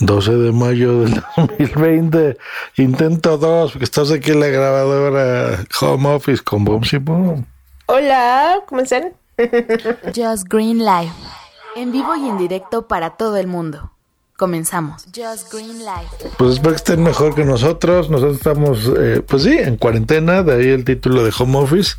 12 de mayo del 2020, intento 2, porque estás aquí en la grabadora Home Office con Boom y Boom. Hola, ¿cómo están? Just Green Live, en vivo y en directo para todo el mundo. Comenzamos. Just Green Life. Pues espero que estén mejor que nosotros. Nosotros estamos, eh, pues sí, en cuarentena, de ahí el título de Home Office.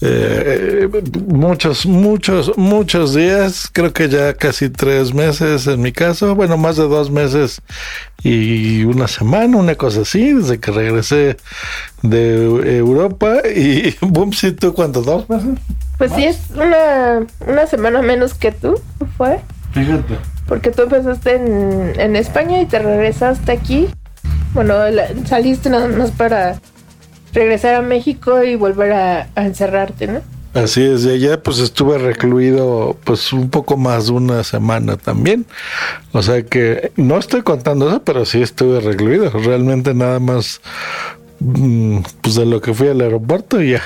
Eh, muchos, muchos, muchos días, creo que ya casi tres meses en mi caso, bueno, más de dos meses y una semana, una cosa así, desde que regresé de Europa. Y boom, sí, tú, ¿cuántos? ¿Dos meses? Pues sí, es una, una semana menos que tú, ¿fue? Fíjate. Porque tú empezaste en, España y te regresaste aquí. Bueno, saliste nada más para regresar a México y volver a, encerrarte, ¿no? Así es, y allá pues estuve recluido pues un poco más de una semana también. O sea que no estoy contando eso, pero sí estuve recluido. Realmente nada más pues de lo que fui al aeropuerto y ya.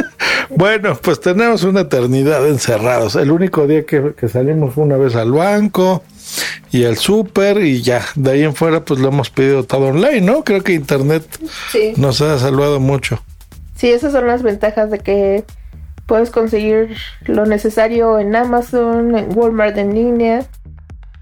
bueno, pues tenemos una eternidad encerrados. El único día que, que salimos fue una vez al banco y al súper y ya. De ahí en fuera pues lo hemos pedido todo online, ¿no? Creo que internet Sí. nos ha salvado mucho. Sí, esas son las ventajas de que puedes conseguir lo necesario en Amazon, en Walmart en línea,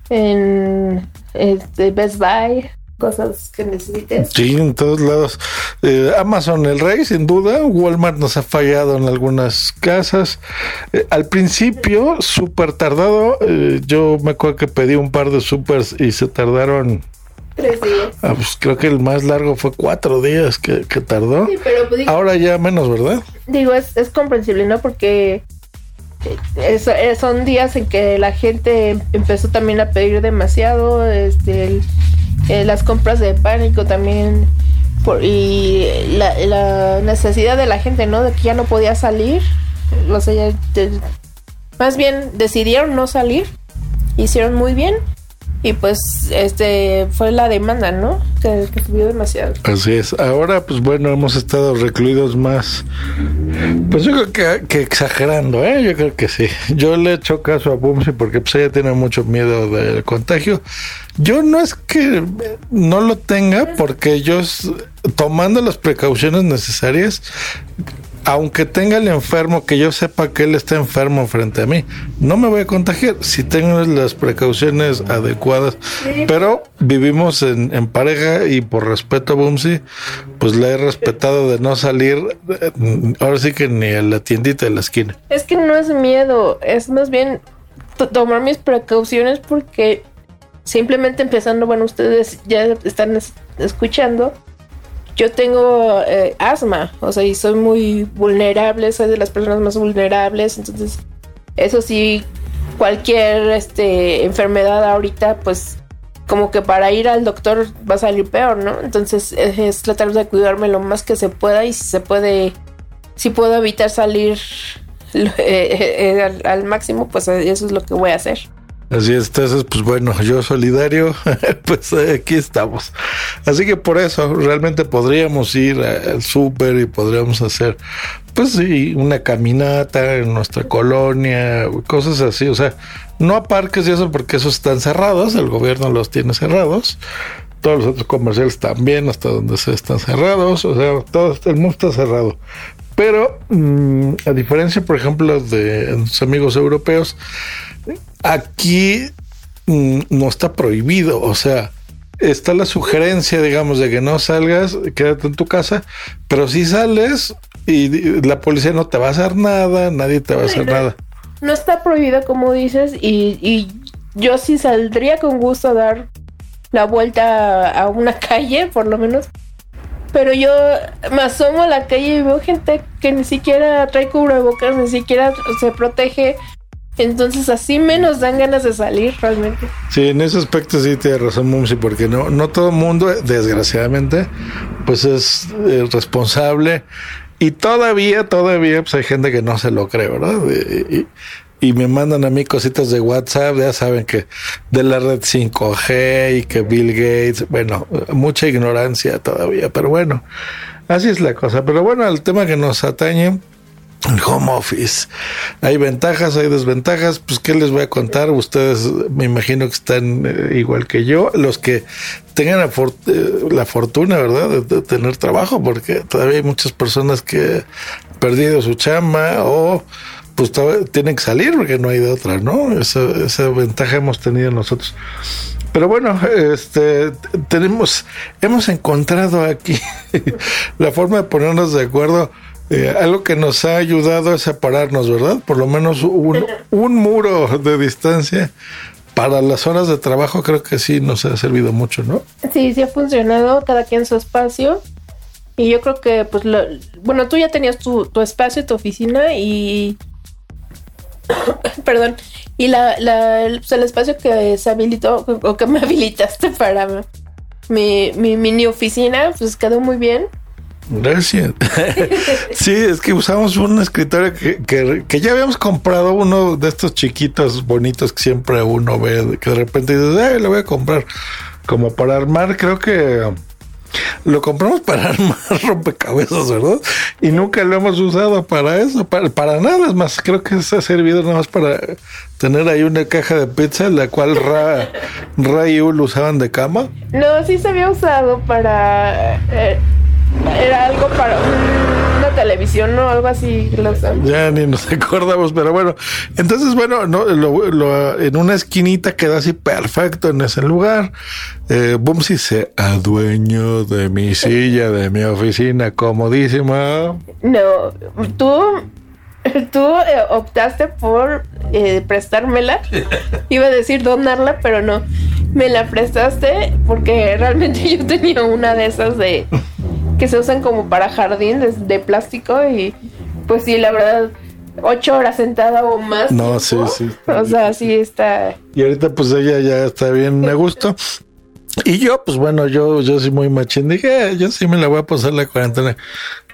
en este, Best Buy, cosas que necesites. Sí, en todos lados. Eh, Amazon el rey, sin duda. Walmart nos ha fallado en algunas casas. Eh, al principio, súper tardado. eh, yo me acuerdo que pedí un par de supers y se tardaron. Tres días. ah, pues creo que el más largo fue cuatro días que, que tardó. Sí, pero pues, digo, Ahora ya menos, ¿verdad? digo, es, es comprensible, ¿no? Porque es- son días en que la gente empezó también a pedir demasiado, este, el- eh, las compras de pánico también, por, y la, la necesidad de la gente, ¿no? De que ya no podía salir, o sea, más bien decidieron no salir, hicieron muy bien. Y pues este fue la demanda, ¿no? Que, subió demasiado. Así es. Ahora, pues bueno, hemos estado recluidos más. Pues yo creo que, exagerando, ¿eh? Yo creo que sí. Yo le he hecho caso a Bumsy porque pues ella tiene mucho miedo del contagio. Yo no es que no lo tenga porque yo, tomando las precauciones necesarias, aunque tenga el enfermo, que yo sepa que él está enfermo frente a mí, no me voy a contagiar si tengo las precauciones adecuadas. Pero vivimos en, en pareja y por respeto a Bumsy, pues le he respetado de no salir, eh, ahora sí que ni a la tiendita de la esquina. Es que no es miedo, es más bien to- tomar mis precauciones porque simplemente empezando, bueno, ustedes ya están es- escuchando, yo tengo eh, asma, o sea, y soy muy vulnerable, soy de las personas más vulnerables, entonces, eso sí, cualquier este, enfermedad ahorita, pues como que para ir al doctor va a salir peor, ¿no? Entonces es, tratar de cuidarme lo más que se pueda y si se puede, si puedo evitar salir eh, eh, al máximo, pues eso es lo que voy a hacer. Así es, entonces, pues bueno, yo solidario, pues aquí estamos. Así que por eso realmente podríamos ir al súper y podríamos hacer, pues sí, una caminata en nuestra colonia, cosas así. O sea, no a parques y eso porque esos están cerrados, el gobierno los tiene cerrados. Todos los otros comerciales también, hasta donde se están cerrados. O sea, todo el mundo está cerrado. Pero mm, a diferencia, por ejemplo, de los amigos europeos, aquí mm, no está prohibido, o sea, está la sugerencia, digamos, de que no salgas, quédate en tu casa, pero si sales y la policía no te va a hacer nada, nadie te va a hacer nada. No está prohibido como dices y, y yo sí saldría con gusto a dar la vuelta a una calle, por lo menos. Pero yo me asomo a la calle y veo gente que ni siquiera trae cubrebocas, ni siquiera se protege. Entonces así menos dan ganas de salir realmente. Sí, en ese aspecto sí tiene razón Mumsy, porque no, no todo mundo, desgraciadamente, pues es eh, responsable. Y todavía, todavía, pues hay gente que no se lo cree, ¿verdad? Y, y- y me mandan a mí cositas de WhatsApp, ya saben que de la red 5G y que Bill Gates, bueno, mucha ignorancia todavía, pero bueno, así es la cosa. Pero bueno, el tema que nos atañe, home office. Hay ventajas, hay desventajas. Pues, ¿qué les voy a contar? Ustedes me imagino que están eh, igual que yo. Los que tengan la, eh, fortuna, ¿verdad?, de, tener trabajo, porque todavía hay muchas personas que han perdido su chamba o pues tienen que salir porque no hay de otra, ¿no? Esa, esa ventaja hemos tenido nosotros. Pero bueno, este tenemos, hemos encontrado aquí la forma de ponernos de acuerdo eh, algo que nos ha ayudado a separarnos, ¿verdad? Por lo menos un, un muro de distancia para las horas de trabajo creo que sí nos ha servido mucho, ¿no? Sí, sí ha funcionado, cada quien su espacio. Y yo creo que, pues, lo, bueno, tú ya tenías tu, tu espacio, tu oficina y... Perdón. Y la, la, pues, el espacio que se habilitó, o que me habilitaste para mi, mi mini oficina, pues quedó muy bien. Gracias. sí, es que usamos un escritorio que, que, ya habíamos comprado uno de estos chiquitos bonitos que siempre uno ve, que de repente dices, ay, lo voy a comprar. Como para armar, creo que lo compramos para armar rompecabezas, ¿verdad? Y nunca lo hemos usado para eso, para, para nada. Más, creo que se ha servido nada más para tener ahí una caja de pizza, la cual Ra, Ra y Ul usaban de cama. No, sí se había usado para... Eh, era algo para una televisión, ¿no? Algo así. Ya ni nos acordamos, pero bueno. Entonces, bueno, no, lo, en una esquinita queda así perfecto en ese lugar. Eh, Bumsy se adueño de mi silla, de mi oficina, comodísima. No, tú tú eh, optaste por eh, prestármela. Iba a decir donarla, pero no. Me la prestaste porque realmente yo tenía una de esas de que se usan como para jardín de, plástico y pues sí, la verdad, ocho horas sentada o más. No, sí, sí. O sea, sí está. Y ahorita pues ella ya está bien me gusto. Y yo, pues bueno, yo, yo soy muy machín. Dije, eh, yo sí me la voy a pasar la cuarentena.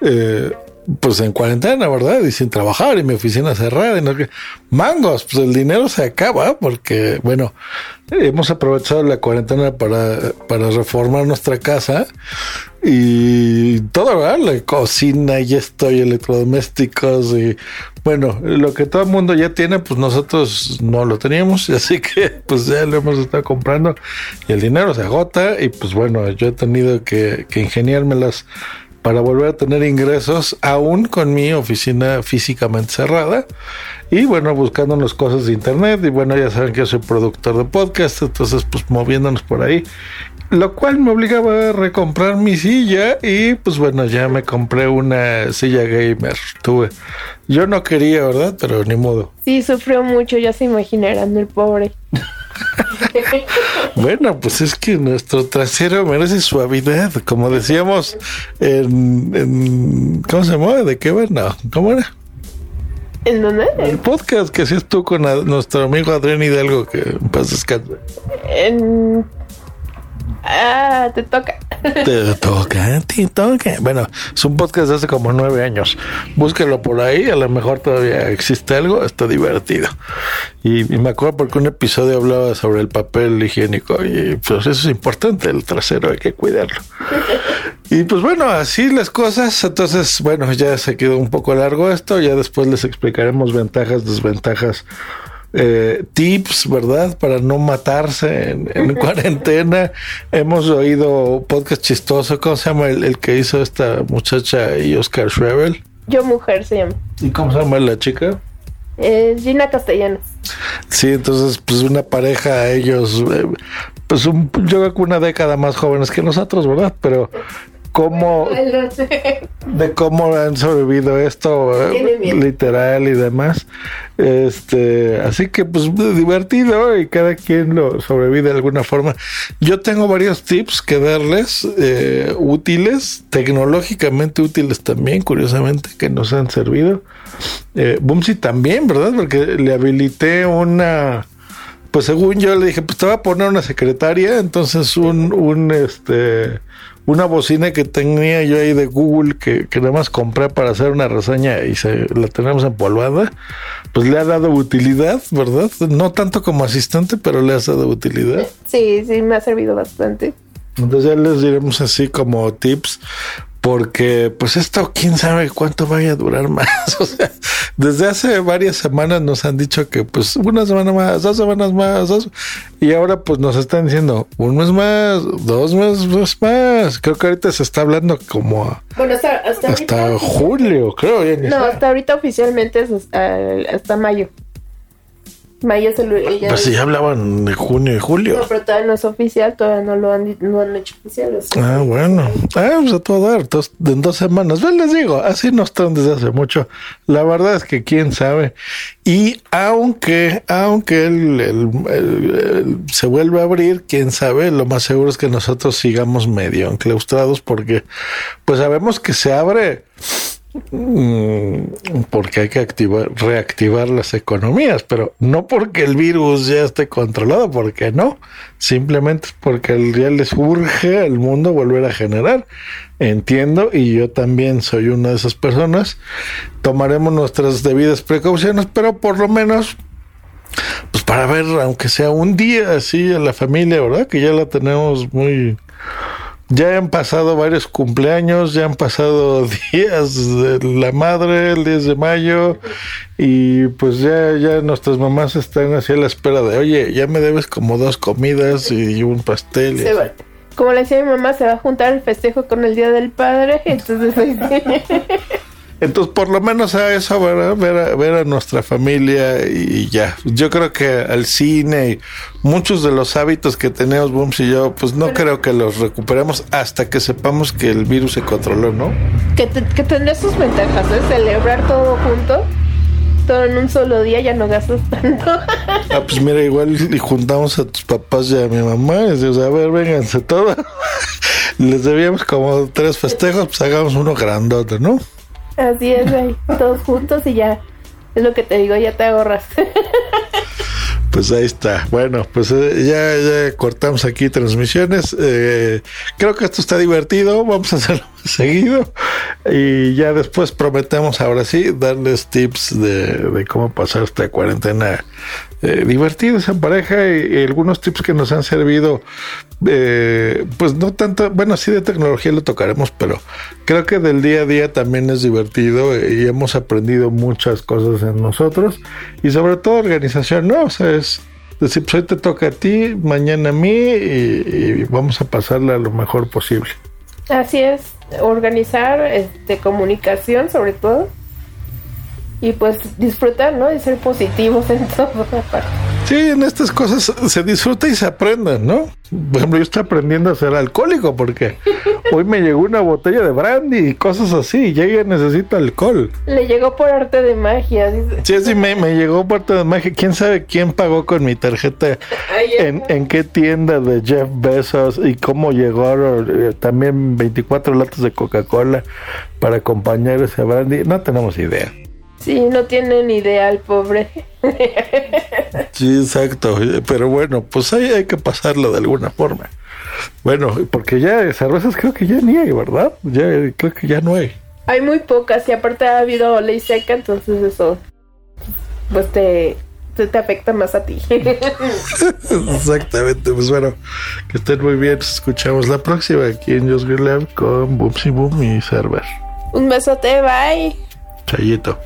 Eh, pues en cuarentena, ¿verdad? Y sin trabajar y mi oficina cerrada. Y no, mangos, pues el dinero se acaba porque, bueno, hemos aprovechado la cuarentena para, para reformar nuestra casa y todo, ¿verdad? La cocina y esto y electrodomésticos y, bueno, lo que todo el mundo ya tiene, pues nosotros no lo teníamos, así que pues ya lo hemos estado comprando y el dinero se agota y pues bueno, yo he tenido que, que ingeniármelas para volver a tener ingresos aún con mi oficina físicamente cerrada. Y bueno buscando las cosas de internet. Y bueno ya saben que yo soy productor de podcast entonces pues moviéndonos por ahí. Lo cual me obligaba a recomprar mi silla y pues bueno ya me compré una silla gamer. Tuve yo no quería verdad pero ni modo. Sí sufrió mucho ya se imaginarán el pobre bueno, pues es que nuestro trasero merece suavidad, como decíamos en, ¿cómo se llama? ¿De qué bueno? ¿Cómo era? ¿En dónde? El podcast que hacías tú con nuestro amigo Adrián Hidalgo, que en paz descanse. En Ah, te toca. Te toca, te toca. Bueno, es un podcast de hace como nueve años. Búsquelo por ahí, a lo mejor todavía existe algo, está divertido. Y, me acuerdo porque un episodio hablaba sobre el papel higiénico y pues eso es importante, el trasero hay que cuidarlo. Y pues bueno, así las cosas. Entonces, bueno, ya se quedó un poco largo esto, ya después les explicaremos ventajas, desventajas eh, tips, ¿verdad? Para no matarse en, cuarentena. Hemos oído podcast chistoso, ¿cómo se llama el, que hizo esta muchacha y Oscar Schrebel? Yo mujer se llama. ¿Y cómo se llama la chica? Eh, Gina Castellanos. Sí, entonces, pues una pareja, ellos, eh, pues un, yo creo que una década más jóvenes que nosotros, ¿verdad? Pero cómo de cómo han sobrevivido esto eh, literal y demás. Este así que pues divertido y cada quien lo sobrevive de alguna forma. Yo tengo varios tips que darles eh, útiles tecnológicamente útiles también curiosamente que nos han servido. Eh, Bumsy también verdad porque le habilité una pues según yo le dije pues te voy a poner una secretaria entonces un un este una bocina que tenía yo ahí de Google que, que nada más compré para hacer una reseña y se la tenemos empolvada, pues le ha dado utilidad, ¿verdad? No tanto como asistente, pero le ha dado utilidad. Sí, sí, me ha servido bastante. Entonces ya les diremos así como tips porque pues esto quién sabe cuánto vaya a durar más. O sea, desde hace varias semanas nos han dicho que pues una semana más, dos semanas más, dos, y ahora pues nos están diciendo un mes más, dos meses más. Creo que ahorita se está hablando como bueno, hasta, hasta, hasta julio, creo. Ya No, hasta ahorita oficialmente es hasta, hasta mayo. Mayo el... ella- Pues sí, hablaban de junio y julio. No, pero todavía no es oficial, todavía no lo han, no han hecho oficial. o sea. Ah, bueno. Ah, pues a todo dar. Dos, en dos semanas. Ven, les digo, así no están desde hace mucho. La verdad es que quién sabe. Y aunque, aunque el, el- el- el- se vuelve a abrir, quién sabe, lo más seguro es que nosotros sigamos medio enclaustrados porque, pues sabemos que se abre porque hay que activar, reactivar las economías, pero no porque el virus ya esté controlado, porque no, simplemente porque ya les urge al mundo volver a generar. Entiendo, y yo también soy una de esas personas. Tomaremos nuestras debidas precauciones, pero por lo menos pues para ver, aunque sea un día así a la familia, ¿verdad? Que ya la tenemos muy... Ya han pasado varios cumpleaños, ya han pasado días de la madre, el 10 de mayo, y pues ya, ya nuestras mamás están así a la espera de, oye, ya me debes como dos comidas y un pastel. Se va- Como le decía mi mamá, se va a juntar el festejo con el Día del Padre. Entonces, Entonces, por lo menos a eso, ¿verdad? Ver, a, ver a nuestra familia y ya. Yo creo que al cine y muchos de los hábitos que tenemos Booms y yo, pues no creo que los recuperemos hasta que sepamos que el virus se controló, ¿no? que, te- que tendrá sus ventajas, ¿eh? Celebrar todo junto. Todo en un solo día, ya no gastas tanto. Ah, pues mira, igual y juntamos a tus papás y a mi mamá y decimos, a ver, vénganse todos. Les debíamos como tres festejos, pues hagamos uno grandote, ¿no? Así es, ahí, todos juntos y ya. Es lo que te digo, ya te ahorras. Pues ahí está. Bueno, pues eh, ya, ya cortamos aquí transmisiones. Eh, creo que esto está divertido. Vamos a hacerlo seguido. Y ya después prometemos, ahora sí, darles tips de, cómo pasar esta cuarentena eh, divertidos en pareja y, y algunos tips que nos han servido. eh, pues no tanto, bueno, sí de tecnología lo tocaremos, pero creo que del día a día también es divertido y hemos aprendido muchas cosas en nosotros y sobre todo organización, ¿no? O sea, es decir, pues hoy te toca a ti, mañana a mí y, y vamos a pasarla lo mejor posible. Así es, organizar, este, comunicación sobre todo. Y pues disfrutar, ¿no? Y ser positivos en todo. Sí, en estas cosas se disfruta y se aprenden, ¿no? Por ejemplo, yo estoy aprendiendo a ser alcohólico porque hoy me llegó una botella de brandy y cosas así, y ya necesito alcohol. Le llegó por arte de magia. dice. Sí, sí, me, me llegó parte de magia. ¿Quién sabe quién pagó con mi tarjeta? ¿En, en qué tienda de Jeff Bezos? ¿Y cómo llegó eh, también 24 latas de Coca-Cola para acompañar ese brandy? No tenemos idea. Sí, no tiene ni idea el pobre. Sí, exacto. Pero bueno, pues ahí hay que pasarlo de alguna forma. Bueno, porque ya cervezas creo que ya ni hay, ¿verdad? Ya creo que ya no hay. Hay muy pocas y aparte ha habido ley seca, entonces eso pues te, te, te afecta más a ti. Exactamente. Pues bueno, que estén muy bien. Nos escuchamos la próxima aquí en Just Green Lab con Boomsy Boom y Server. Un besote, bye. Chayito.